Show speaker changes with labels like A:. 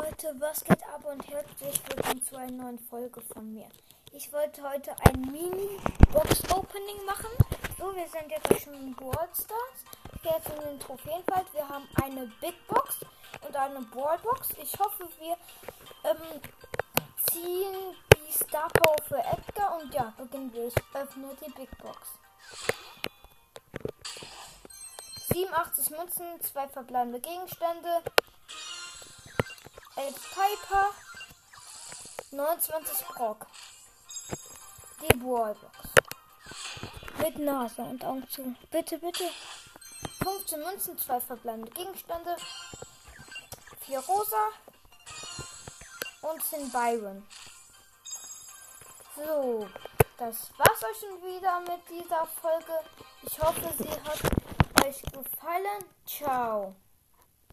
A: Leute, was geht ab und herzlich willkommen zu einer neuen Folge von mir. Ich wollte heute ein Mini-Box-Opening machen. So, wir sind jetzt schon in Brawl Stars. Jetzt in den Trophäenwald. Wir haben eine Big Box und eine Ballbox. Ich hoffe, wir ähm, ziehen die Star Power für Edgar und ja, beginnen wir. Ich öffne die Big Box. 87 Münzen, zwei verbleibende Gegenstände, 11 Piper, 29 Brock. Die Ballbox. Mit Nase und Augen zu. Bitte, bitte. 15 Münzen, zwei verbleibende Gegenstände, 4 Rosa und 10 Byron. So, das war's euch schon wieder mit dieser Folge. Ich hoffe, sie hat euch gefallen. Ciao.